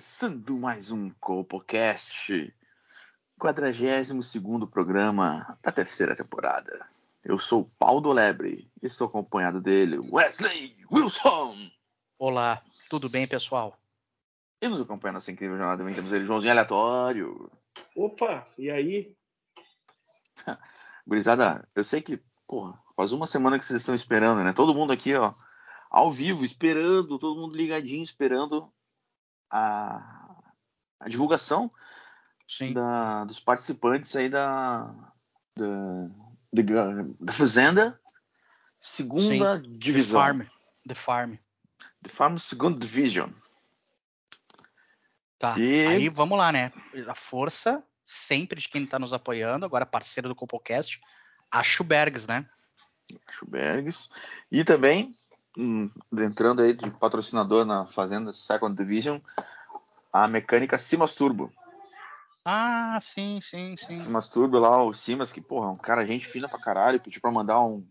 Começando mais um Copocast, 42 programa da terceira temporada. Eu sou o Paulo Lebre e estou acompanhado dele, Wesley Wilson. Olá, tudo bem, pessoal? E nos acompanha nessa incrível jornada também temos ele, Joãozinho Aleatório. Opa, e aí? Gurizada, eu sei que, porra, faz uma semana que vocês estão esperando, né? Todo mundo aqui, ó, ao vivo, esperando, todo mundo ligadinho, esperando a, a divulgação da, dos participantes aí da, da, da, da Fazenda, segunda Sim. divisão. The Farm. The Farm. The Farm, segunda division. Tá. E- Aí vamos lá, né? A força sempre de quem tá nos apoiando, agora parceiro do Copocast, a Schubergs, né? Schubergs. E também, entrando aí de patrocinador na Fazenda Second Division, a mecânica Simas Turbo. Ah, sim, sim, sim. Simas Turbo lá, o Simas, que, porra, é um cara gente fina pra caralho, pediu pra mandar um,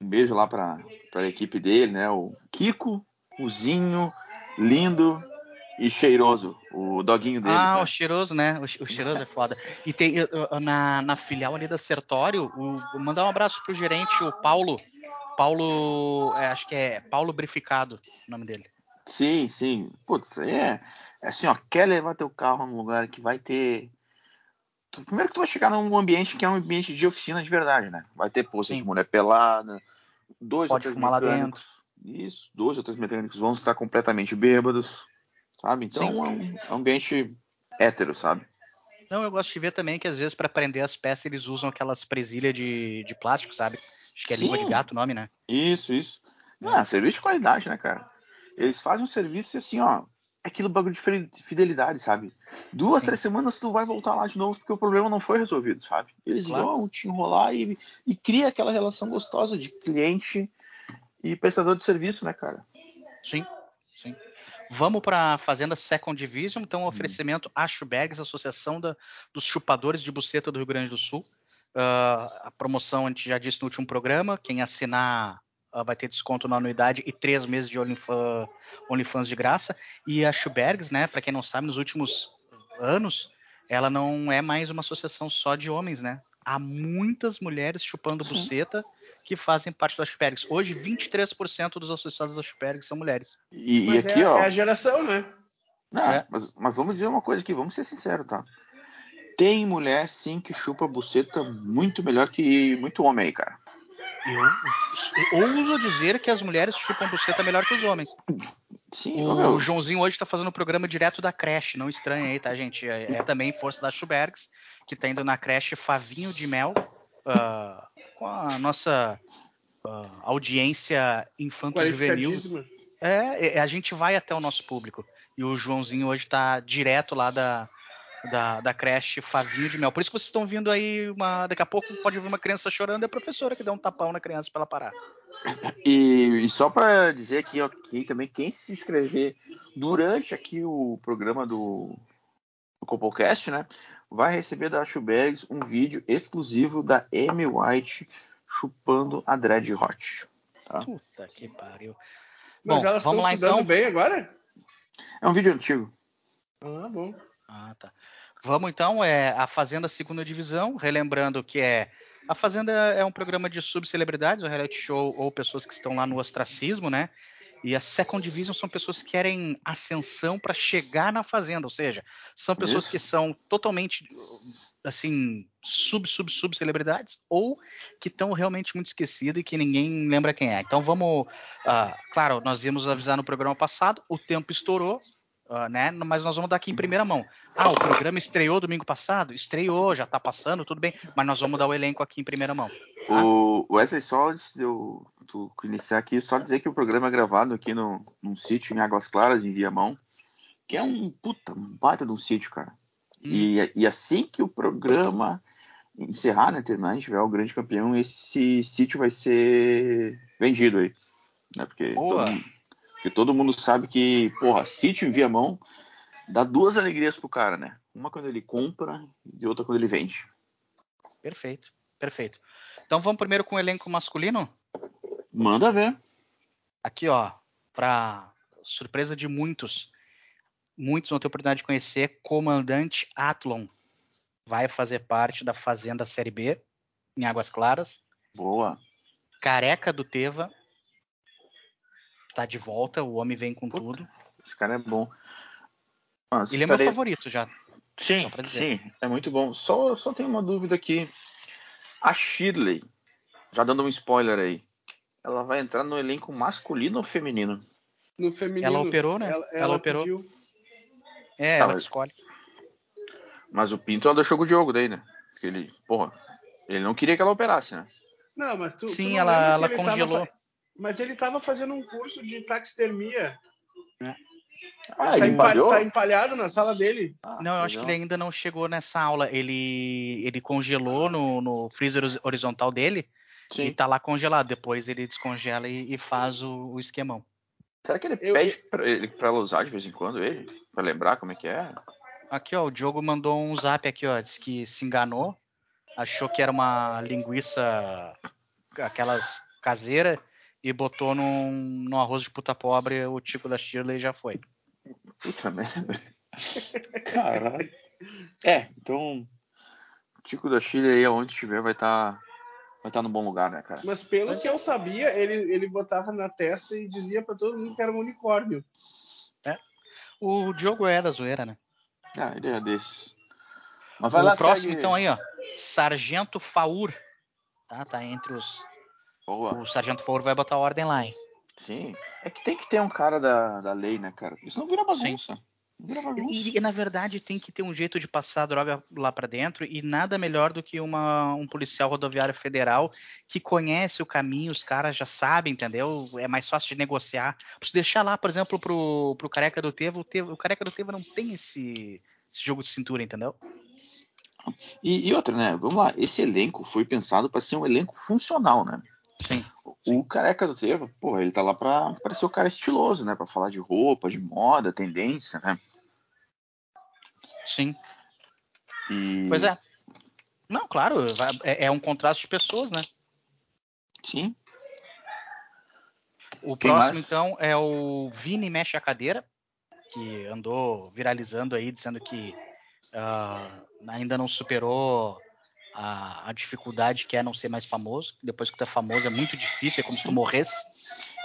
um beijo lá pra, pra equipe dele, né? O Kiko, o Zinho, lindo e cheiroso, o doguinho dele. Ah, né? o cheiroso, né? O, o cheiroso é foda. E tem na, na filial ali da Sertório, o, vou mandar um abraço pro gerente, o Paulo. Paulo, é, acho que é Paulo Brificado, o nome dele. Sim, sim. Putz, é, é assim, ó, quer levar teu carro num lugar que vai ter. tu- primeiro que tu vai chegar num ambiente que é um ambiente de oficina de verdade, né? Vai ter poça de mulher pelada, dois ou Pode três fumar lá mecânicos. Isso, dois ou três mecânicos vão estar completamente bêbados, sabe? Então Sim. é um é um ambiente hétero, sabe? Não, eu gosto de ver também que às vezes para prender as peças eles usam aquelas presilhas de, de plástico, sabe? Acho que é língua de Sim. gato o nome, né? Isso, isso. Ah, serviço de qualidade, né, cara? Eles fazem um serviço e assim, ó, é aquilo bagulho de fide- fidelidade, sabe? Duas, Sim. três semanas tu vai voltar lá de novo porque o problema não foi resolvido, sabe? Eles Claro. vão te enrolar e, e cria aquela relação gostosa de cliente e prestador de serviço, né, cara? Sim, sim. Vamos para a Fazenda Second Division, então um oferecimento a Schubergs, Associação da- dos Chupadores de Buceta do Rio Grande do Sul. Ah, a promoção a gente já disse no último programa, quem assinar ah, vai ter desconto na anuidade e três meses de OnlyFans, OnlyFans de graça. E a Schubergs, né, para quem não sabe, nos últimos anos, ela não é mais uma associação só de homens, né? Há muitas mulheres chupando Sim. buceta que fazem parte da Schubergs. Hoje, 23% dos associados da Schubergs são mulheres. E, e aqui, é, ó. é a geração, né? Não, É. mas, mas vamos dizer uma coisa aqui, vamos ser sinceros, tá? Tem mulher, sim, que chupa buceta muito melhor que muito homem aí, cara. Eu ouso dizer que as mulheres chupam buceta melhor que os homens. Sim, O, meu. Joãozinho hoje tá fazendo o programa direto da creche, não estranha aí, tá, gente? É, é também força da Schubergs, que tá indo na creche Favinho de Mel, ah, com a nossa ah, audiência infanto-juvenil. É, é, a gente vai até o nosso público. E o Joãozinho hoje tá direto lá da, da, da creche Favinho de Mel. Por isso que vocês estão vindo aí, uma, daqui a pouco pode ouvir uma criança chorando, é a professora que dá um tapão na criança pra ela parar. E, e só para dizer aqui, que também quem se inscrever durante aqui o programa do, do Copocast, né, vai receber da Schubergs um vídeo exclusivo da Amy White chupando a Dread Hot. Tá? Puta que pariu. Mas Bom, elas vamos estão lá então. bem agora? É um vídeo antigo. Ah, bom. Ah, tá. Vamos então, é a Fazenda Segunda Divisão, relembrando que é a Fazenda é um programa de subcelebridades, um reality show ou pessoas que estão lá no ostracismo, né? E a Second Division são pessoas que querem ascensão para chegar na Fazenda, ou seja, são pessoas Isso. que são totalmente assim sub sub sub celebridades ou que estão realmente muito esquecidas e que ninguém lembra quem é. Então vamos, ah, claro, nós íamos avisar no programa passado, o tempo estourou, ah, né? Mas nós vamos dar aqui em primeira mão. Ah, o programa estreou domingo passado? Estreou, já tá passando, tudo bem. Mas nós vamos dar o elenco aqui em primeira mão. Tá? O Wesley, só antes de eu iniciar aqui, só dizer que o programa é gravado aqui no, num sítio em Águas Claras, em Viamão, que é um puta, um baita de um sítio, cara. E, e assim que o programa encerrar, né, terminar, a gente tiver o grande campeão, esse sítio vai ser vendido aí. Né, porque, Boa. todo, mundo- porque todo mundo sabe que, porra, sítio em Viamão dá duas alegrias pro cara, né? Uma quando ele compra e outra quando ele vende. Perfeito, perfeito. Então vamos primeiro com o elenco masculino. Manda ver. Aqui, ó, para surpresa de muitos, muitos vão ter oportunidade de conhecer, Comandante Atlon vai fazer parte da Fazenda Série B em Águas Claras. Boa. Careca do Teva tá de volta, o homem vem com Puta. tudo. Esse cara é bom. Ah, Ele é meu favorito já. Sim, Só pra dizer. sim, é muito bom. Só, só tenho uma dúvida aqui. A Shirley, já dando um spoiler aí, ela vai entrar no elenco masculino ou feminino? No feminino. Ela operou, né? Ela, Ela ela operou. pediu. É, Tá, ela mas- escolhe. Mas o Pinto ela deixou com o Diogo daí, né? Porque ele, porra, ele não queria que ela operasse, né? Não, mas tu. tu Sim, não ela- ela tava congelou. fa- Mas ele tava fazendo um curso de taxidermia. Ah, tá, empalhou? tá empalhado na sala dele. Ah, Não, eu acho que ele ainda não chegou nessa aula. Ele, ele congelou no, no freezer horiz- horizontal dele e Sim. tá lá congelado. Depois ele descongela e, e faz o, o esquemão. Será que ele Eu- pede pra, ele, pra ela usar de vez em quando ele? Pra lembrar como é que é? Aqui, ó, o Diogo mandou um zap aqui, ó. Disse que se enganou. Achou que era uma linguiça, aquelas caseira, e botou num, num arroz de puta pobre o Tico da Shirley e já foi. Puta merda. Caralho. É, então. O Tico da Chile aí, aonde estiver, vai estar. vai estar no bom lugar, né, cara? Mas pelo que eu sabia, ele, ele botava na testa e dizia pra todo mundo que era um unicórnio. O Diogo é da zoeira, né? Ah, ele é desse. Mas vai o lá, próximo, segue. então, aí, ó. Sargento Faur. Tá, tá entre os. Boa. O Sargento Faur vai botar ordem lá, hein? Sim. É que tem que ter um cara da, da lei, né, cara? Isso não vira bagunça. Bagunça. E, e, na verdade tem que ter um jeito de passar a droga lá pra dentro e nada melhor do que uma, um policial rodoviário federal que conhece o caminho, os caras já sabem, entendeu? É mais fácil de negociar. Se deixar lá, por exemplo, pro, pro careca do Teva, o, Teva, o careca do Teva não tem esse, esse jogo de cintura, entendeu? E, e outra, né? Vamos lá. Esse elenco foi pensado para ser um elenco funcional, né? Sim. O careca do Teva, porra, ele tá lá pra parecer o cara estiloso, né? Pra falar de roupa, de moda, tendência, né? Sim. E... Pois é. Não, claro, é, é um contraste de pessoas, né? Sim. O Quem próximo, mais? então, é o Vini Mexe a Cadeira, que andou viralizando aí, dizendo que ah, ainda não superou a, a dificuldade que é não ser mais famoso. Depois que tu é famoso é muito difícil, é como se tu morresse.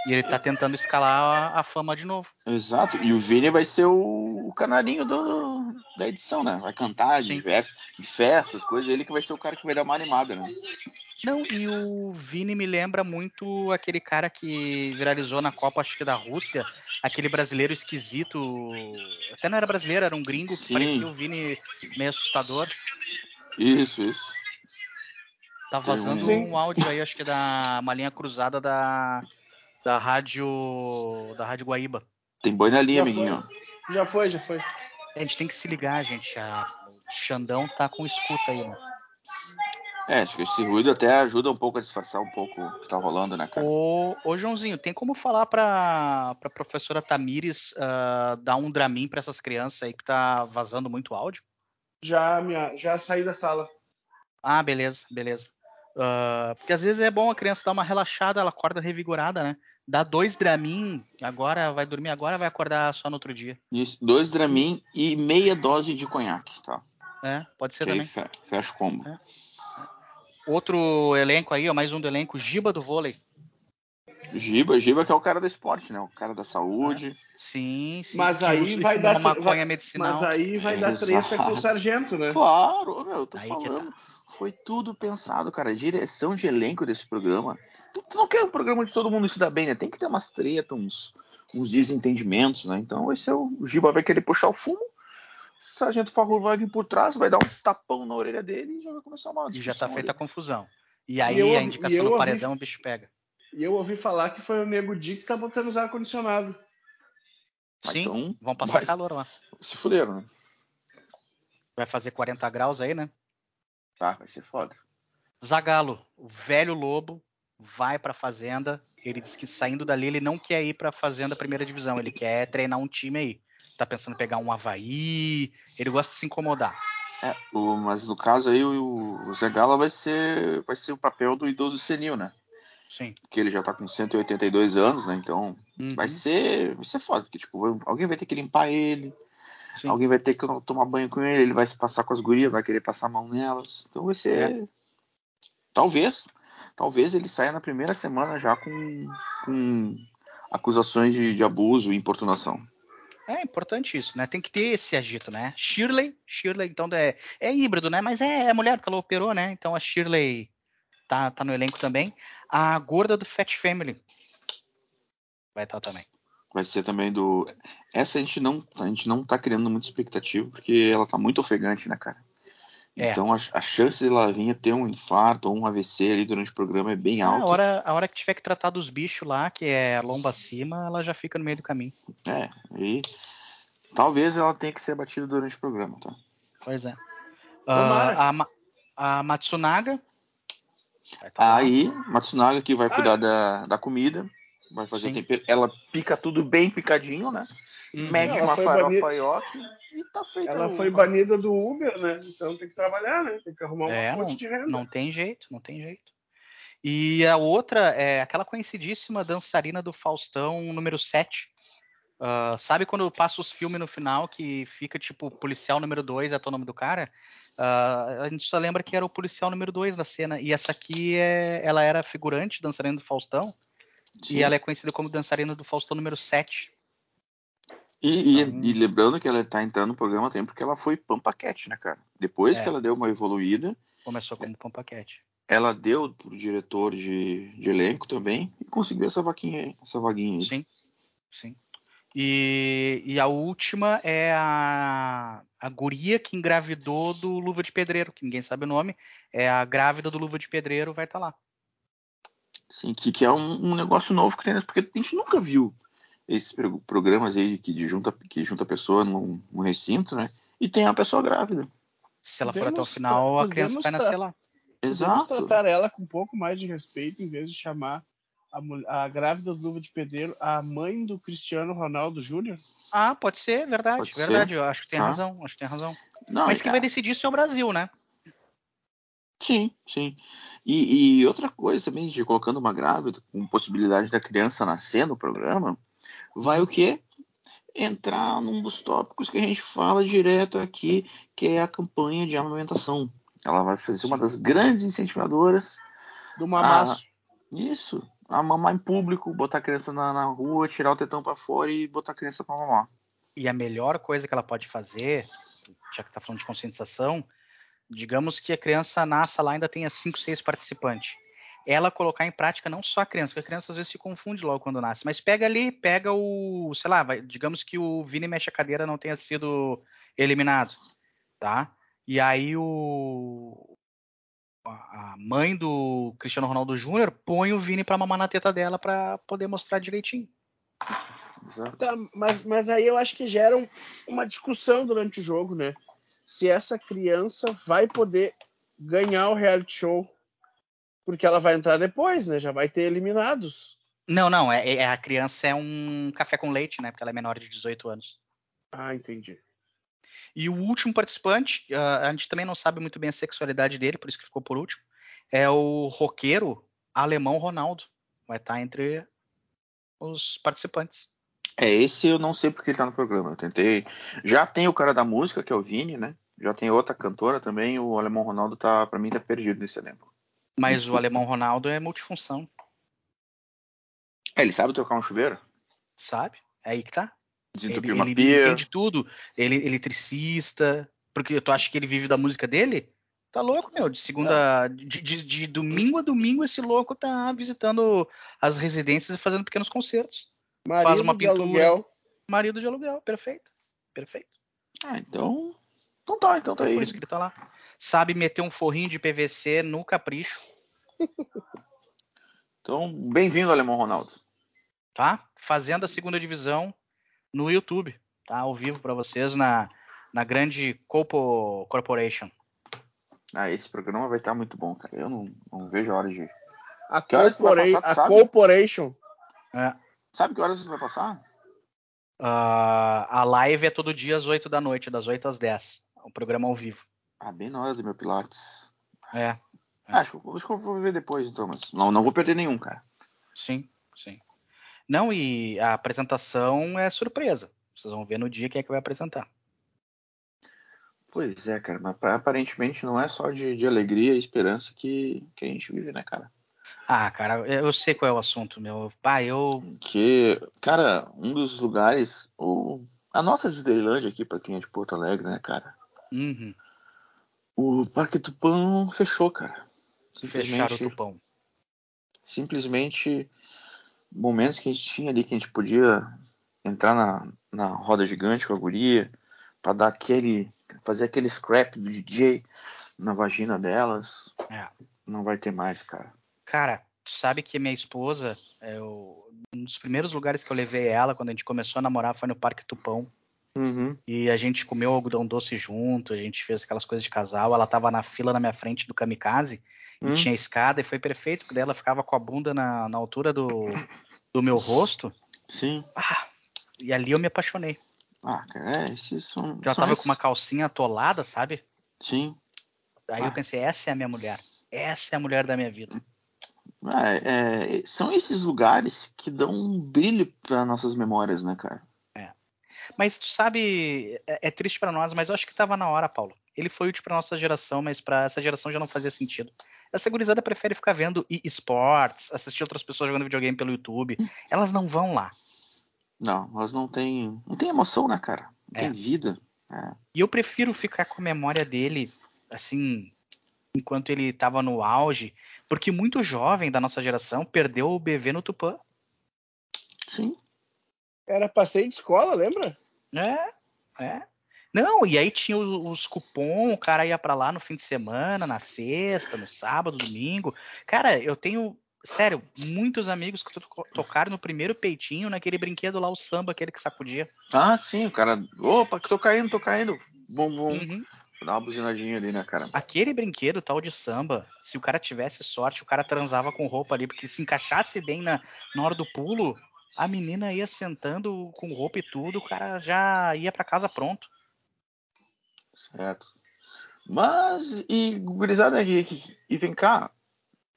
E ele tá tentando escalar a, a fama de novo. Exato. E o Vini vai ser o, o canarinho do, da edição, né? Vai cantar Sim. de festas, coisas. Ele que vai ser o cara que vai dar uma animada, né? Não, e o Vini me lembra muito aquele cara que viralizou na Copa, acho que da Rússia, aquele brasileiro esquisito. Até não era brasileiro, era um gringo que Sim. parecia o Vini meio assustador. Isso, isso. Tá vazando um- um áudio aí, acho que da uma linha cruzada da, da rádio da rádio Guaíba. Tem boi na linha, Já amiguinho. Já foi, já foi. A gente tem que se ligar, gente. A, o Xandão tá com escuta aí, né? É, acho que esse ruído até ajuda um pouco a disfarçar um pouco o que tá rolando, né, cara? Ô, ô Joãozinho, tem como falar pra, pra professora Tamires ah, dar um Dramin pra essas crianças aí que tá vazando muito áudio? Já, minha, já saí da sala. Ah, beleza, beleza. Ah, porque às vezes é bom a criança dar uma relaxada, ela acorda revigorada, né? Dá dois Dramin, agora vai dormir agora, vai acordar só no outro dia. Isso, dois Dramin e meia dose de conhaque, tá? É, pode ser também. fe- fecha o combo. É. Outro elenco aí, ó, mais um do elenco, Giba do vôlei. Giba, Giba que é o cara do esporte, né? O cara da saúde. Sim, sim. Mas aí vai dar- maconha vai- medicinal. Mas aí vai dar Exato. treta com o sargento, né? Claro, meu, eu tô Aí que falando. Foi tudo pensado, cara. A direção de elenco desse programa. Tu, tu não quer um programa de todo mundo se dar bem, né? Tem que ter umas tretas, uns, uns desentendimentos, né? Então vai ser o, o Giba vai querer puxar o fumo. O Sargento Farrur vai vir por trás, vai dar um tapão na orelha dele e já vai começar uma E já discussão tá feita a ali. confusão. E aí eu a ouvi- indicação e do ouvi- paredão, o bicho pega. E eu ouvi falar que foi o Nego Di que tá botando os ar-condicionado. Sim, então, vão passar vai. calor lá. Se fuderam, né? Vai fazer 40 graus aí, né? Tá, vai ser foda. Zagalo, o velho lobo, vai pra fazenda. Ele diz que saindo dali ele não quer ir pra fazenda primeira divisão, ele quer treinar um time aí. Tá pensando em pegar um Havaí, ele gosta de se incomodar. É, o- mas no caso aí o, o Zé Gala vai ser, vai ser o papel do idoso senil, né? Sim. Porque ele já tá com 182 anos, né? Então Uhum, vai ser, vai ser foda, porque tipo, alguém vai ter que limpar ele, sim. alguém vai ter que tomar banho com ele, ele vai se passar com as gurias, vai querer passar a mão nelas. Então vai ser. Talvez, talvez ele saia na primeira semana já com, com acusações de, de abuso e importunação. É importante isso, né? Tem que ter esse agito, né? Shirley, Shirley, então é, é híbrido, né? Mas é, é mulher porque ela operou, né? Então a Shirley tá, tá no elenco também. A gorda do Fat Family vai estar também. Vai ser também do. Essa a gente não, a gente não tá criando muita expectativa, porque ela tá muito ofegante, né, cara? É. Então a, a chance de ela vir a ter um infarto ou um AVC ali durante o programa é bem Ah, a, alta. hora, a hora que tiver que tratar dos bichos lá, que é lomba acima, ela já fica no meio do caminho. É, e talvez ela tenha que ser abatida durante o programa, tá? Pois é. Ah, a, a Matsunaga. Aí, Matsunaga que vai Ah, cuidar da, da comida, vai fazer tempero. Ela pica tudo bem picadinho, né? Uhum. Mete Ela uma farofa banida- ioki e tá feita. Ela foi banida do Uber, né? Então tem que trabalhar, né? Tem que arrumar uma É, fonte de renda. Não tem jeito, não tem jeito. E a outra é aquela conhecidíssima dançarina do Faustão número 7. Ah, sabe quando passa os filmes no final que fica tipo policial número 2, é o nome do cara? Ah, a gente só lembra que era o policial número 2 da cena. E essa aqui é, ela era figurante dançarina do Faustão. Sim. E ela é conhecida como dançarina do Faustão número 7. E, Então- e lembrando que ela tá entrando no programa também porque ela foi pampaquete, né, cara? Depois É. que ela deu uma evoluída, Começou como Pampaquete. ela deu pro diretor de, de elenco também e conseguiu essa vaquinha aí, essa vaguinha aí. Sim, sim. E, e a última é a, a guria que engravidou do Luva de Pedreiro, que ninguém sabe o nome. É a grávida do Luva de Pedreiro, vai estar lá. Sim, que, que é um, um negócio novo que tem, né? porque a gente nunca viu esses pro- programas aí que de junta, que junta a pessoa num, num recinto, né? E tem a pessoa grávida. Se ela for até o final, a criança vai nascer lá. Podemos Exato. tratar ela com um pouco mais de respeito, em vez de chamar a, mul- a grávida do Luva de Pedreiro a mãe do Cristiano Ronaldo Júnior. Ah, pode ser, verdade, Pode ser, verdade. Eu acho que tem tá. razão, acho que tem razão. Não, Mas quem vai decidir isso é o Brasil, né? Sim, sim. E, e outra coisa também, de colocando uma grávida, com possibilidade da criança nascer no programa, vai o quê? Entrar num dos tópicos que a gente fala direto aqui, que é a campanha de amamentação. Ela vai fazer uma das grandes incentivadoras Do Mamaço. Isso. A mamar em público, botar a criança na, na rua, tirar o tetão pra fora e botar a criança pra mamar. E a melhor coisa que ela pode fazer, já que está falando de conscientização, digamos que a criança nasça lá e ainda tenha 5, 6 participantes. Ela colocar em prática não só a criança, porque a criança às vezes se confunde logo quando nasce, mas pega ali, pega o, sei lá, vai- digamos que o Vini mexe a cadeira não tenha sido eliminado, tá? E aí o a mãe do Cristiano Ronaldo Júnior põe o Vini pra mamar na teta dela pra poder mostrar direitinho. Exato. Tá, mas, mas aí eu acho que gera um- uma discussão durante o jogo, né? Se essa criança vai poder ganhar o reality show, porque ela vai entrar depois, né? Já vai ter eliminados. Não, não, é, é- a criança é um café com leite, né? Porque ela é menor de 18 anos. Ah, entendi. E o último participante, ah, a gente também não sabe muito bem a sexualidade dele, por isso que ficou por último, é o roqueiro alemão Ronaldo. Vai estar entre os participantes. É, esse eu não sei porque ele tá no programa. Eu tentei. Já tem o cara da música, que é o Vini, né? Já tem outra cantora também. O Alemão Ronaldo tá, pra mim, tá perdido nesse elenco. Mas o alemão Ronaldo é multifunção, É, ele sabe trocar um chuveiro? sabe? É aí que tá. Desentupir Ele, uma ele pia. entende tudo. Ele é eletricista. Porque tu acha que ele vive da música dele? Tá louco, meu. De segunda. De, de- de domingo a domingo, esse louco tá visitando as residências e fazendo pequenos concertos. Marido uma de pintura. aluguel. Marido de aluguel, perfeito. Perfeito. Ah, então. Então tá, então tá É aí. por isso que ele tá lá. Sabe meter um forrinho de PVC no capricho, Então, bem-vindo, Alemão Ronaldo. tá? Fazendo a segunda divisão no YouTube, tá? Ao vivo pra vocês na na grande Copo Corporation. Ah, esse programa vai estar muito bom, cara. Eu não, não vejo a hora de. A, Que horas corpora- passar, a? Corporation. É. Sabe que horas isso vai passar? Ah, a live é todo dia às 8 da noite, das 8 às 10. O programa ao vivo. Ah, bem na hora do meu Pilates. É, Ah, acho, que eu- acho que eu vou ver depois, então, mas não, não vou perder nenhum, cara. sim, sim. Não, e a apresentação é surpresa. Vocês vão ver no dia quem é que vai apresentar. Pois é, cara, mas pa- aparentemente não é só de, de alegria e esperança que, que a gente vive, né, cara? Ah, cara, eu sei qual é o assunto, meu. Pai, eu. Que, cara, um dos lugares, o, a nossa Disneylandia aqui, pra quem é de Porto Alegre, né, cara? Uhum, O Parque Tupã fechou, cara. fecharam o tupão. simplesmente momentos que a gente tinha ali que a gente podia entrar na, na roda gigante com a guria pra dar aquele, fazer aquele scrap do DJ na vagina delas. É. Não vai ter mais, cara. Cara, tu sabe que minha esposa, eu, um dos primeiros lugares que eu levei ela quando a gente começou a namorar foi no Parque Tupão. Uhum. E a gente comeu algodão doce junto, a gente fez aquelas coisas de casal. Ela tava na fila na minha frente do kamikaze e Hum. tinha escada e foi perfeito, porque daí ela ficava com a bunda na, na altura do, do meu rosto. Sim. Ah, e ali eu me apaixonei. Ah, cara, é, esses são. Porque ela são tava esses- com uma calcinha atolada, sabe? Sim. Aí Ah. eu pensei, essa é a minha mulher. Essa é a mulher da minha vida. Ah, é, são esses lugares que dão um brilho para nossas memórias, né, cara? Mas tu sabe, é, é triste pra nós, mas eu acho que tava na hora, Paulo. Ele foi útil pra nossa geração, mas pra essa geração já não fazia sentido. Essa gurizada prefere ficar vendo e- esportes, assistir outras pessoas jogando videogame pelo YouTube. Elas não vão lá. Não, elas não têm. Não tem emoção, né, cara? Não É. tem vida. É. E eu prefiro ficar com a memória dele, assim, enquanto ele tava no auge, porque muito jovem da nossa geração perdeu o BV no Tupã. Sim. Era passeio de escola, lembra? É, é. Não, e aí tinha os, os cupom, o cara ia pra lá no fim de semana, na sexta, no sábado, domingo. Cara, eu tenho, sério, muitos amigos que to- tocaram no primeiro peitinho naquele brinquedo lá, o samba, aquele que sacudia. Ah, sim, o cara. Opa, tô caindo, tô caindo. Bum, bum. Uhum. Dá uma buzinadinha ali, né, cara? Aquele brinquedo tal de samba, se o cara tivesse sorte, o cara transava com roupa ali, porque se encaixasse bem na, na hora do pulo, a menina ia sentando com roupa e tudo, o cara já ia pra casa pronto. Certo. Mas, e gurizada, e, e vem cá.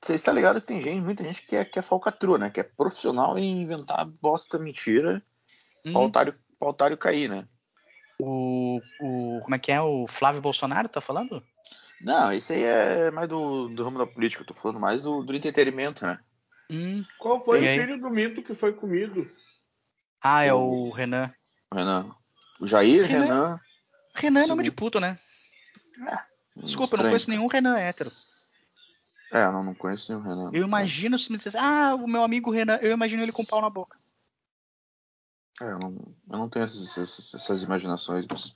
Você está ligado que tem gente, muita gente que é, que é falcatrua, né? Que é profissional em inventar bosta mentira Hum. pra otário, pra otário cair, né? O, o. Como é que é? O Flávio Bolsonaro tá falando? Não, esse aí é mais do, do ramo da política, eu tô falando mais do, do entretenimento, né? Hum. Qual foi o filho do mito que foi comido? Ah, é O- o Renan. Renan. O Jair, Renan- Renan. Renan é nome de puto, né? Desculpa, eu não estranho, conheço nenhum Renan hétero. É, não, não conheço nenhum Renan. Eu imagino se me dissesse, ah, o meu amigo Renan, eu imagino ele com pau na boca. É, eu não, eu não tenho essas, essas, essas imaginações. Mas,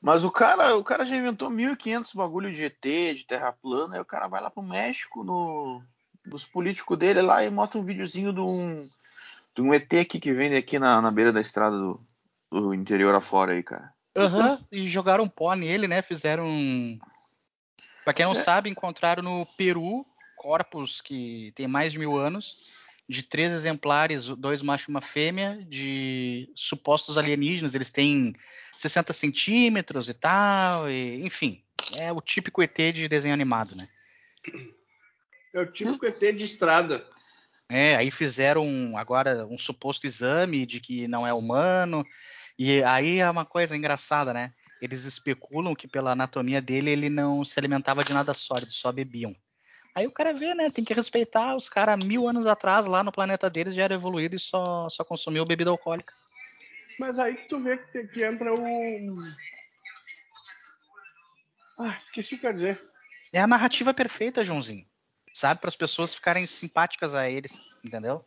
mas o cara, o cara já inventou 1500 bagulho de ET, de terra plana, aí o cara vai lá pro México no dos políticos dele lá e mostra um videozinho de um, de um ET aqui que vende aqui na, na beira da estrada do, do interior afora aí, cara. Aham, e jogaram pó nele, né? Fizeram. Pra quem não É. sabe, encontraram no Peru corpos que tem mais de mil anos, de três exemplares, dois machos e uma fêmea, de supostos alienígenas. Eles têm 60 centímetros e tal, e, enfim. É o típico ET de desenho animado, né? É o típico ET de estrada. É, aí fizeram um- agora um suposto exame de que não é humano. E aí é uma coisa engraçada, né? Eles especulam que pela anatomia dele ele não se alimentava de nada sólido, só bebiam. Aí o cara vê, né? Tem que respeitar os caras mil anos atrás lá no planeta deles já era evoluído e só, só consumiu bebida alcoólica. Mas aí que tu vê que, que entra o. Ah, esqueci o que eu ia dizer. É a narrativa perfeita, Joãozinho. Sabe? Para as pessoas ficarem simpáticas a eles, entendeu?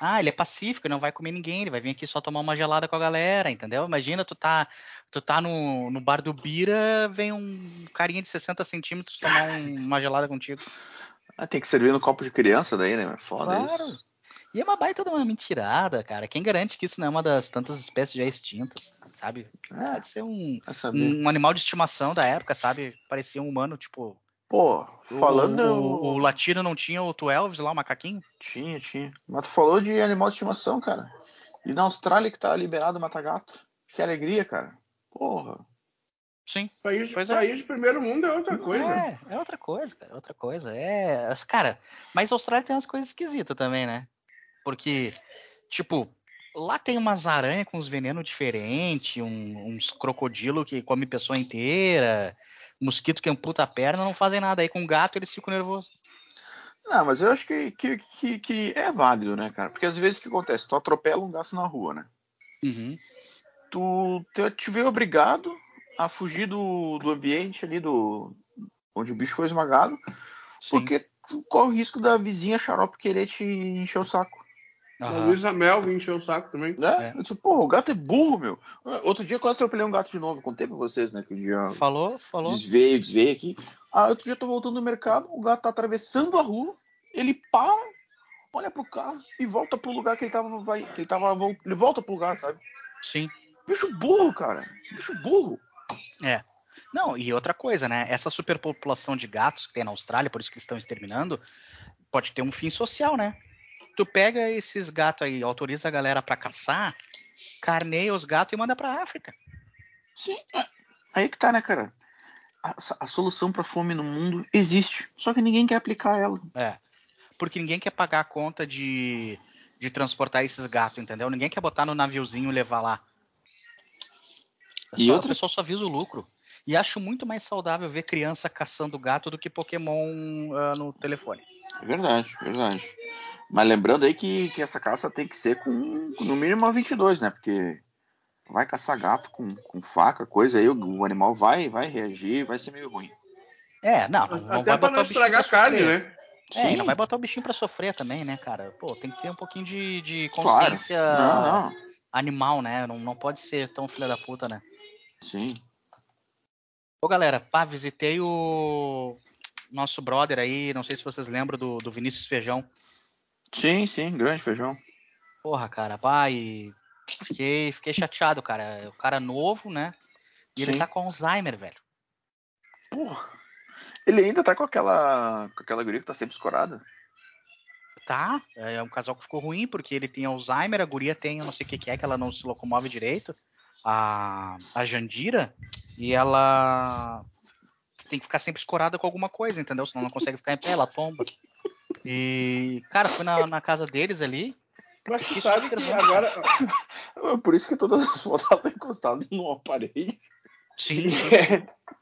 Ah, ele é pacífico, ele não vai comer ninguém, ele vai vir aqui só tomar uma gelada com a galera, entendeu? Imagina, tu tá, tu tá no, no bar do Bira, vem um carinha de 60 centímetros tomar um- uma gelada contigo. Ah, tem que servir no copo de criança daí, né? Foda Claro. isso. E é uma baita de uma mentirada, cara. Quem garante que isso não é uma das tantas espécies já extintas? sabe? É, Pode ser um, um animal de estimação da época, sabe? Parecia um humano, tipo. Pô, falando. O, o, o latino não tinha o 12 lá, o macaquinho? Tinha, tinha. Mas tu falou de animal de estimação, cara. E na Austrália que tá liberado matar gato. Que alegria, cara. Porra. Sim. País, Pois é. país de primeiro mundo é outra coisa. É, é outra coisa, cara, é outra coisa. É, as- cara, mas a Austrália tem umas coisas esquisitas também, né? Porque, tipo, lá tem umas aranhas com uns venenos diferentes, um- uns crocodilo que come pessoa inteira, mosquito que amputa a perna, não fazem nada. Aí com gato eles ficam nervosos. Não, mas eu acho que, que, que, que é válido, né, cara? Porque às vezes o que acontece? Tu atropela um gato na rua, né? Uhum. Tu te, te vê obrigado a fugir do, do ambiente ali, do onde o bicho foi esmagado, Sim. porque tu corre o risco da vizinha xarope querer te encher o saco. A Aham. Luísa Mel vem encher o saco também. Né? É. Eu disse, pô, o gato é burro, meu. Outro dia eu quase atropelei um gato de novo. Contei pra vocês, né? Que o dia Falou, falou. desveio, desveio aqui. Ah, outro dia eu tô voltando do mercado, o gato tá atravessando a rua, ele para, olha pro carro e volta pro lugar que ele tava. Vai, que ele tava. Ele volta pro lugar, sabe? Sim. Bicho burro, cara. Bicho burro. É. Não, e outra coisa, né? Essa superpopulação de gatos que tem na Austrália, por isso que estão exterminando, pode ter um fim social, né? Tu pega esses gatos aí, autoriza a galera pra caçar, carneia os gatos e manda pra África. Sim, é. aí que tá, né, cara? A, a solução pra fome no mundo existe, só que ninguém quer aplicar ela. É. Porque ninguém quer pagar a conta de, de transportar esses gatos, entendeu? Ninguém quer botar no naviozinho e levar lá. É E só- outra- O pessoal só visa o lucro. E acho muito mais saudável ver criança caçando gato do que Pokémon ah, no telefone. É verdade, verdade. Mas lembrando aí que, que essa caça tem que ser com, com no mínimo uma 22, né? Porque vai caçar gato com, com faca, coisa aí, o, o animal vai, vai reagir, vai ser meio ruim. É, não, não, não Até vai pra botar não estragar a carne, sofrer. né? É, e não Sim. vai botar o bichinho pra sofrer também, né, cara? Pô, tem que ter um pouquinho de, de Claro. consciência Não, não. animal, né? Não, não pode ser tão filha da puta, né? Sim. Ô, galera, pá, visitei o nosso brother aí, não sei se vocês lembram do, do Vinícius Feijão. Sim, sim, grande feijão. Porra, cara, e fiquei, fiquei chateado, cara. O cara novo, né? E ele Sim. tá com Alzheimer, velho. Porra. Ele ainda tá com aquela. com aquela guria que tá sempre escorada. Tá, é um casal que ficou ruim, porque ele tem Alzheimer, a guria tem, eu não sei o que, que é, que ela não se locomove direito. A, a Jandira, e ela tem que ficar sempre escorada com alguma coisa, entendeu? Senão não consegue ficar em pé, ela tomba. E, cara, fui na, na casa deles ali. Mas tu sabe que agora. Por isso que todas as fotos ela tá encostada no aparelho. Sim,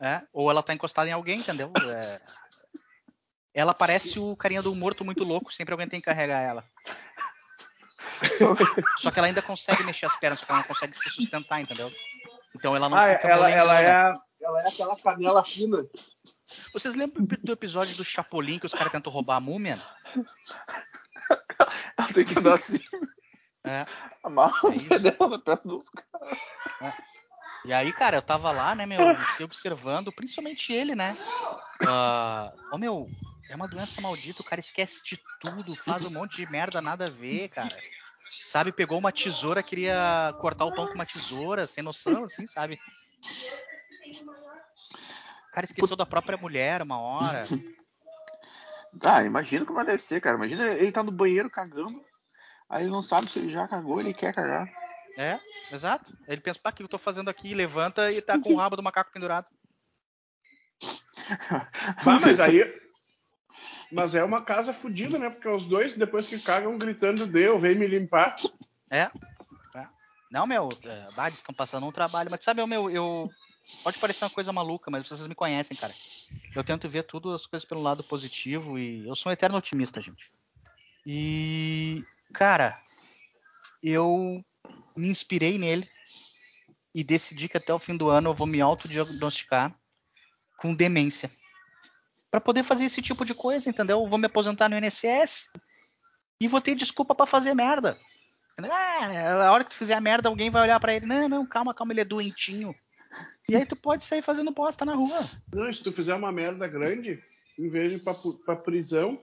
é, ou ela tá encostada em alguém, entendeu? É, ela parece o carinha do morto muito louco, sempre alguém tem que carregar ela. Só que ela ainda consegue mexer as pernas, só que ela não consegue se sustentar, entendeu? Então ela não Ah, fica ela, ela, molengona. é, a- ela é aquela canela fina. Vocês lembram do episódio do Chapolin que os caras tentam roubar a múmia? Ela tem que andar assim, É. amarra É o pé dela perna do E aí, cara, eu tava lá, né, meu, fiquei observando, principalmente ele, né? Ah, Ô, meu, é uma doença maldita, o cara esquece de tudo, faz um monte de merda, nada a ver, cara. Sabe, pegou uma tesoura, queria cortar o pão com uma tesoura, sem noção, assim, sabe? O cara esqueceu da própria mulher uma hora. Ah, imagina como deve ser, cara. Imagina ele tá no banheiro cagando. Aí ele não sabe se ele já cagou, ele quer cagar. É, exato. Ele pensa, pá, o que eu tô fazendo aqui? Levanta e tá com o rabo do macaco pendurado. Ah, mas aí. Mas é uma casa fodida, né? Porque os dois, depois que cagam, gritando, deu, vem me limpar. É. é. Não, meu, é, estão passando um trabalho, mas sabe, meu, eu. Pode parecer uma coisa maluca, mas vocês me conhecem, cara. Eu tento ver tudo as coisas pelo lado positivo e eu sou um eterno otimista, gente. E, cara, eu me inspirei nele e decidi que até o fim do ano eu vou me autodiagnosticar com demência. Pra poder fazer esse tipo de coisa, entendeu? Eu vou me aposentar no INSS e vou ter desculpa pra fazer merda. Ah, a hora que tu fizer a merda, alguém vai olhar pra ele. Não, não, calma, calma, ele é doentinho. E aí tu pode sair fazendo bosta na rua. Não, se tu fizer uma merda grande, em vez de ir pra, pra prisão,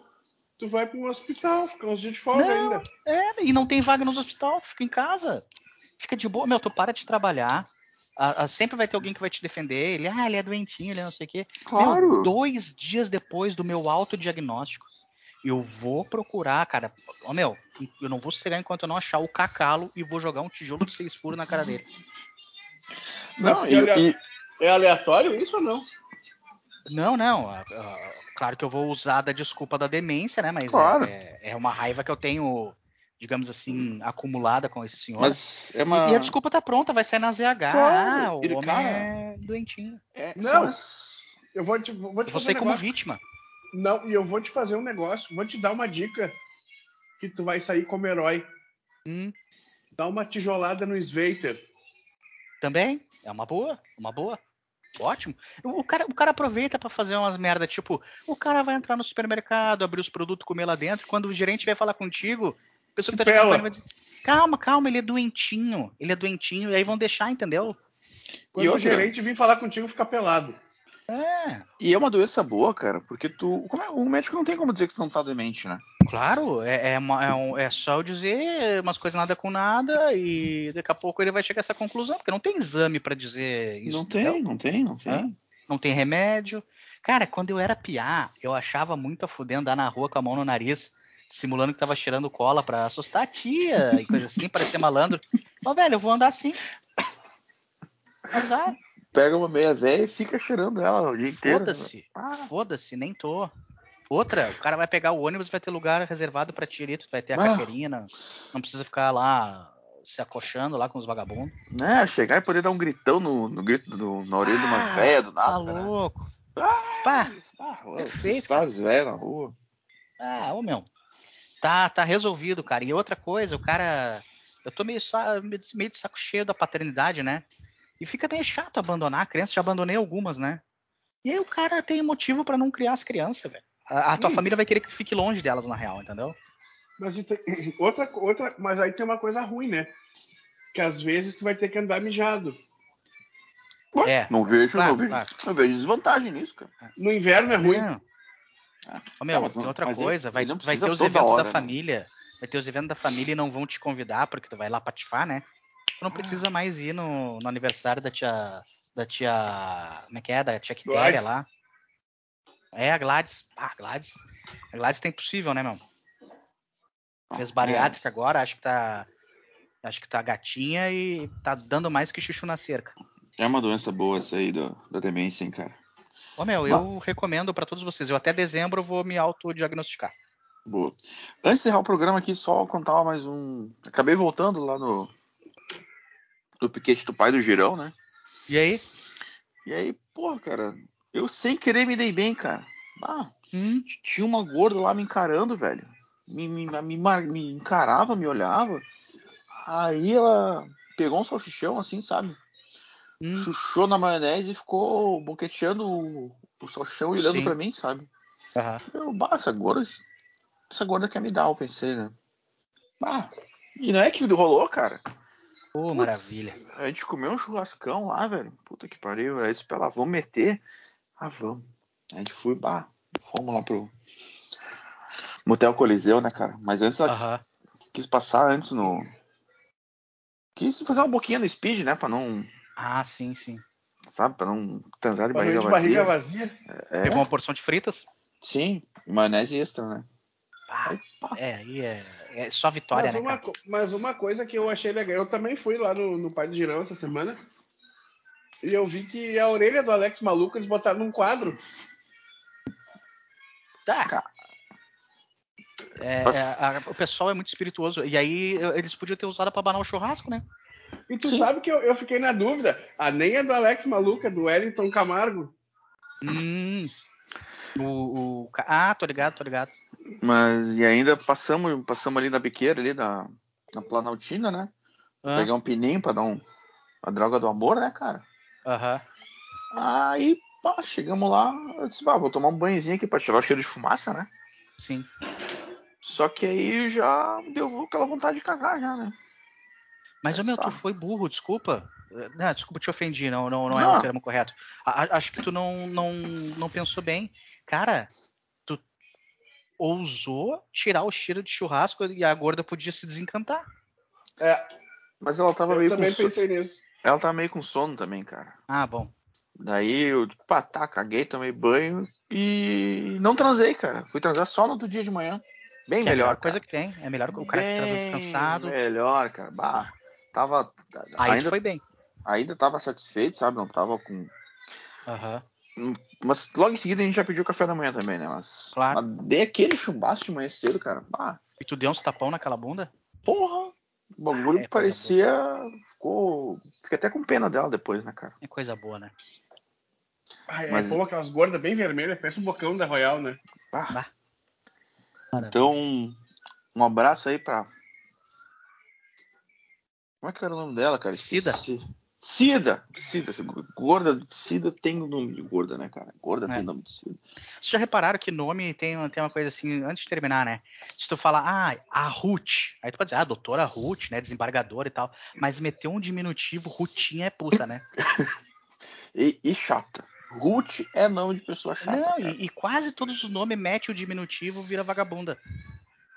tu vai pra um hospital, fica uns dias de folga Não. ainda. É, e não tem vaga nos hospital, fica em casa. Fica de boa. Meu, tu para de trabalhar, A- a- sempre vai ter alguém que vai te defender. Ele, ah, ele é doentinho, ele é não sei o quê. Claro. Meu, dois dias depois do meu autodiagnóstico, eu vou procurar, cara. Ó, meu, eu não vou sossegar enquanto eu não achar o cacalo e vou jogar um tijolo de seis furos na cara dele. Não, Mas, e, olha- e- É aleatório isso ou não? Não, não. claro que eu vou usar da desculpa da demência, né? Mas Claro. é, é uma raiva que eu tenho, digamos assim, acumulada com esse senhor. mas é E- uma. E, a desculpa tá pronta, vai sair na ZH. Claro, Ah, o ele, homem cara, é doentinho. é- Não. são- Eu vou te, vou te Eu vou fazer sair um como negócio. vítima. Não, e eu vou te fazer um negócio. Vou te dar uma dica que tu vai sair como herói. Hum, Dá uma tijolada no Sveiter. também é uma boa, uma boa. Ótimo. O cara, o cara aproveita pra fazer umas merda, tipo, o cara vai entrar no supermercado, abrir os produtos, comer lá dentro, quando o gerente vai falar contigo, pessoa que tá acompanhando vai dizer, calma, calma, ele é doentinho, ele é doentinho, e aí vão deixar, entendeu? Quando E o outra- gerente vir falar contigo, fica pelado. É, E é uma doença boa, cara, porque tu. Como é, o médico não tem como dizer que tu não tá demente, né? claro, é, é, uma- é um- é só eu dizer umas coisas nada com nada, e daqui a pouco ele vai chegar a essa conclusão, porque não tem exame pra dizer isso. não tem, não tem, não tem. Não tem remédio. Cara, quando eu era piá, eu achava muito a fuder andar na rua com a mão no nariz, simulando que tava cheirando cola pra assustar a tia e coisa assim, parecer malandro. Ô, velho, eu vou andar assim. Azar. Pega uma meia velha e fica cheirando ela o dia inteiro. Foda-se. Ah, Foda-se, nem tô. Outra, o cara vai pegar o ônibus vai ter lugar reservado pra ti ali, tu vai ter a Ah. carteirinha, não, precisa ficar lá se acochando lá com os vagabundos. né? Chegar e poder dar um gritão no, no grito do, na orelha de uma Ah, velha do Tá nada, né? louco. Pá, Ah, Perfeito, Assustar as velhas na rua. Ah, ô meu. Tá, tá resolvido, cara. E outra coisa, o cara. Eu tô meio, meio de saco cheio da paternidade, né? E fica meio chato abandonar a criança. Já abandonei algumas, né? E aí o cara tem motivo pra não criar as crianças, velho. A, a tua Hum. família vai querer que tu fique longe delas, na real, entendeu? Mas, outra, outra, mas aí tem uma coisa ruim, né? Que às vezes tu vai ter que andar mijado. Ué, É, Não vejo, claro, não vejo, claro. não vejo desvantagem nisso, cara. No inverno é ruim. Não. Ah. Ô, meu, Não, tem outra coisa. Vai, vai ter os eventos hora, da né? família. Vai ter os eventos da família e não vão te convidar, porque tu vai lá patifar, né? Tu não precisa mais ir no, no aniversário da tia. Da tia. Como é que é? Da tia Quitéria lá. É, a Gladys. Ah, a Gladys. A Gladys tá impossível, né, meu? Fez bariátrica agora, acho que tá. Acho que tá gatinha e tá dando mais que chuchu na cerca. É uma doença boa essa aí do, da demência, hein, cara. Ô, meu, eu recomendo pra todos vocês. Eu até dezembro vou me autodiagnosticar. Boa. Antes de encerrar o programa aqui, só contar mais um. Acabei voltando lá no. No piquete do pai do Girão, né? E aí? E aí, porra, cara, eu sem querer me dei bem, cara. Ah, Hum, tinha uma gorda lá me encarando, velho. Me, me, me, me encarava, me olhava. Aí ela pegou um salsichão assim, sabe? Hum. Chuchou na maionese e ficou boqueteando o, o salsichão e olhando pra mim, sabe? Aham. Eu, bah, essa gorda, essa gorda quer me dar, eu pensei, né? Bah, e não é que rolou, cara. Ô, maravilha. A gente comeu um churrascão lá, velho. Puta que pariu. Aí eu disse pra ela, vamos meter? Ah, vamos. A gente foi, bah, fomos lá pro Motel Coliseu, né, cara? Mas antes ela quis- quis passar antes no. Quis fazer uma boquinha no speed, né? Pra não. Ah, sim, sim. Sabe? Pra não transar de Barriga barriga de vazia. barriga vazia. É, Pegou uma porção de fritas? sim, e maionese extra, né? Ah, Aí, pá. é, aí é, é só vitória, Mas né, uma, mas uma coisa que eu achei legal, eu também fui lá no, no Pai do Girão essa semana. E eu vi que a orelha do Alex Maluco eles botaram num quadro. Tá. É, é, a- o pessoal é muito espirituoso. E aí eles podiam ter usado pra abanar o churrasco, né? E tu Sim. sabe que eu, eu fiquei na dúvida. A nem é do Alex Maluco, é do Wellington Camargo. Hum. O, o Ah, tô ligado, tô ligado. Mas e ainda passamos, passamos ali na biqueira ali da na Planaltina, né? Ah, Pegar um pininho pra dar um a droga do amor, né, cara? Aham. Aí, pá, chegamos lá, eu disse, ah, vou tomar um banhozinho aqui pra tirar o cheiro de fumaça, né? Sim. Só que aí já deu aquela vontade de cagar já, né? Mas, Mas meu, tu foi burro, desculpa. Eh, Não, desculpa, te ofendi, não, não, não é Não. o termo correto. A- a- acho que tu não, não, não pensou bem. Cara, tu ousou tirar o cheiro de churrasco e a gorda podia se desencantar. É, Mas ela tava eu meio com também so- pensei nisso. Ela tá meio com sono também, cara. Ah, bom. Daí eu, pá, tá, caguei, tomei banho e não transei, cara. Fui transar só no outro dia de manhã. Bem Que é a melhor, melhor coisa cara. que tem. É melhor que o cara que transa Bem descansado. Melhor, cara. Bah, tava. Aí ainda, foi bem. ainda tava satisfeito, sabe? Não tava com. Aham. Mas logo em seguida a gente já pediu café da manhã também, né? Mas, Claro. mas dei aquele chumbaço de manhã cedo, cara. Bah, E tu deu uns tapão naquela bunda? porra! O bagulho É, coisa parecia. Ficou. Fiquei até com pena dela depois, né, cara? É coisa boa, né? Ai, Mas- É como aquelas gordas bem vermelhas, parece um bocão da Royal, né? Bah. Bah. Então, um abraço aí pra. Como é que era o nome dela, cara? Cida. Cida! Cida. Gorda, Cida tem o nome de gorda, né, cara? Gorda É. tem nome de Cida. Vocês já repararam que nome tem, uma- tem uma coisa assim, antes de terminar, né? Se tu falar, ah, a Ruth, aí tu pode dizer, ah, doutora Ruth, né, desembargadora e tal, mas meter um diminutivo, Rutinha é puta, né? E, e chata. Ruth é nome de pessoa chata. Não, e, e quase todos os nomes mete o diminutivo, vira vagabunda.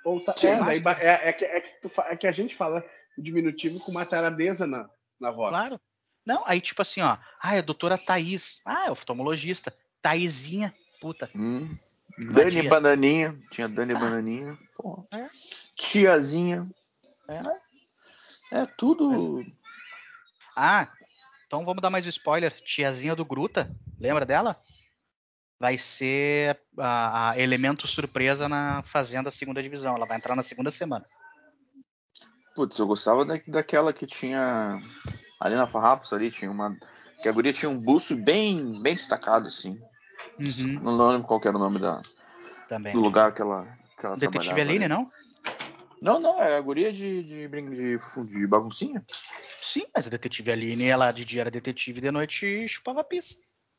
Ou tá, é, é, é que, é, que tu é que a gente fala o diminutivo com uma taradeza na, na voz. Claro. Não, aí tipo assim, ó, ah, é a doutora Thaís, ah, é oftalmologista, Thaisinha, puta. Hum. Dani. Bananinha. Tinha Dani Ah. Bananinha. Porra. É. Tiazinha. É. É tudo. Ah, então vamos dar mais um spoiler. Tiazinha do Gruta, lembra dela? Vai ser a, a elemento surpresa na Fazenda Segunda Divisão. Ela vai entrar na segunda semana. Putz, eu gostava da, daquela que tinha. Ali na Farrapos ali tinha uma. Que a guria tinha um buço bem, bem destacado, assim. Uhum, Não lembro qual era o nome da, também. do lugar que ela, que ela Detetive Aline, ali. não? Não, não, é a guria de, de, de, de baguncinha. Sim, mas a Detetive Aline, ela de dia era detetive e de noite chupava pizza.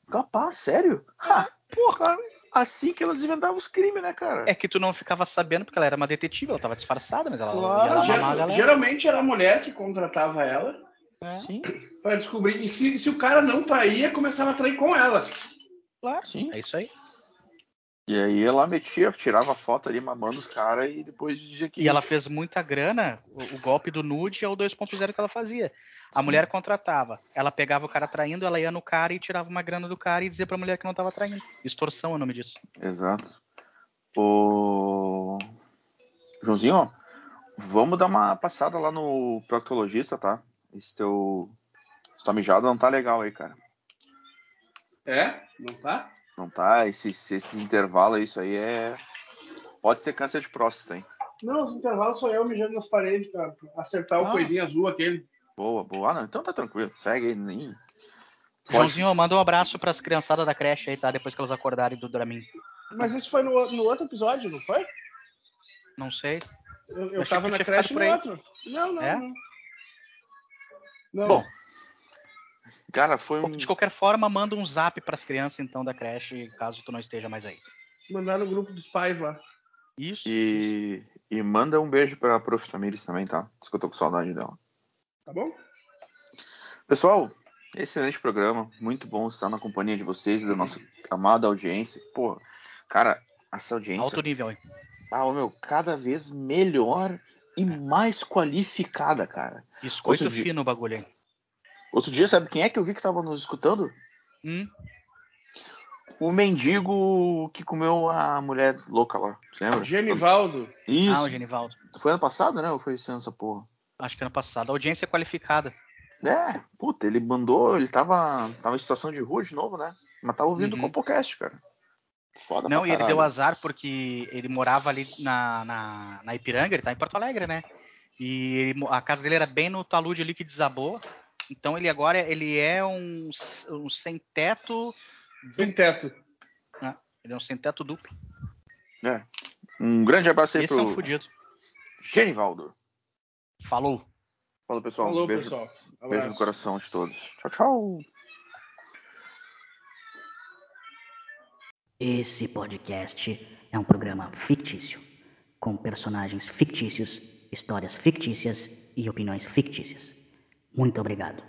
Capaz, sério? Ha, porra, assim que ela desvendava os crimes, né, cara? É que tu não ficava sabendo porque ela era uma detetive, ela tava disfarçada, mas ela Claro, ia lá Geral- mamar a galera. geralmente era a mulher que contratava ela É, Sim, pra descobrir. E se, se o cara não traía, começava a trair com ela. claro. sim. É isso aí. E aí ela metia, tirava foto ali mamando os caras e depois dizia que. E ela fez muita grana. O, o golpe do nude é o 2.0 que ela fazia. A Sim. mulher contratava. Ela pegava o cara traindo, ela ia no cara e tirava uma grana do cara e dizia pra mulher que não tava traindo. Extorsão é o nome disso. Exato. O. Joãozinho, ó, vamos dar uma passada lá no proctologista, tá? Esse teu. Esse tua mijada não tá legal aí, cara. É? Não tá? Não tá? Esse, esse, esse intervalo, isso aí é. Pode ser câncer de próstata, hein? Não, os intervalos sou eu mijando nas paredes pra acertar o Ah. coisinho azul aquele. Boa, boa. Ah, não, então tá tranquilo. Segue aí. Nem... Joãozinho, manda um abraço pras criançadas da creche aí, tá? Depois que elas acordarem do Dramin. Mas isso foi no, no outro episódio, não foi? Não sei. Eu, eu achei tava na creche no outro. Não, não, É? não. Não. Bom, Cara, foi um. De qualquer forma, manda um zap pras crianças então da creche, caso tu não esteja mais aí. Mandar no grupo dos pais lá. Isso. E, e manda um beijo pra Prof. Tamires também, tá? Diz que eu tô com saudade dela. Tá bom? Pessoal, excelente programa. Muito bom estar na companhia de vocês e da nossa amada audiência. Pô, cara, essa audiência. Alto nível, hein? Ah, meu, cada vez melhor e mais qualificada, cara. Biscoito Outro dia- fino o bagulho aí. Outro dia, sabe quem é que eu vi que tava nos escutando? Hum? O mendigo que comeu a mulher louca lá. Você lembra? Genivaldo. Isso. Ah, o Genivaldo. Foi ano passado, né? Ou foi esse ano essa porra? Acho que ano passado. Audiência qualificada. É, puta, ele mandou, ele tava, tava em situação de rua de novo, né? Mas tava ouvindo Uhum. o Compocast, cara. Foda Não, pra e ele deu azar porque ele morava ali na, na, na Ipiranga, ele tá em Porto Alegre, né? E ele a casa dele era bem no talude ali que desabou. Então ele agora ele é um, um sem teto. Sem teto. Ele é um sem teto duplo. É. Um grande abraço aí Esse é pro um fudido. Genivaldo. Falou. Falou, pessoal. Falou, um beijo, pessoal. beijo no coração de todos. Tchau, tchau. Esse podcast é um programa fictício, com personagens fictícios, histórias fictícias e opiniões fictícias. Muito obrigado.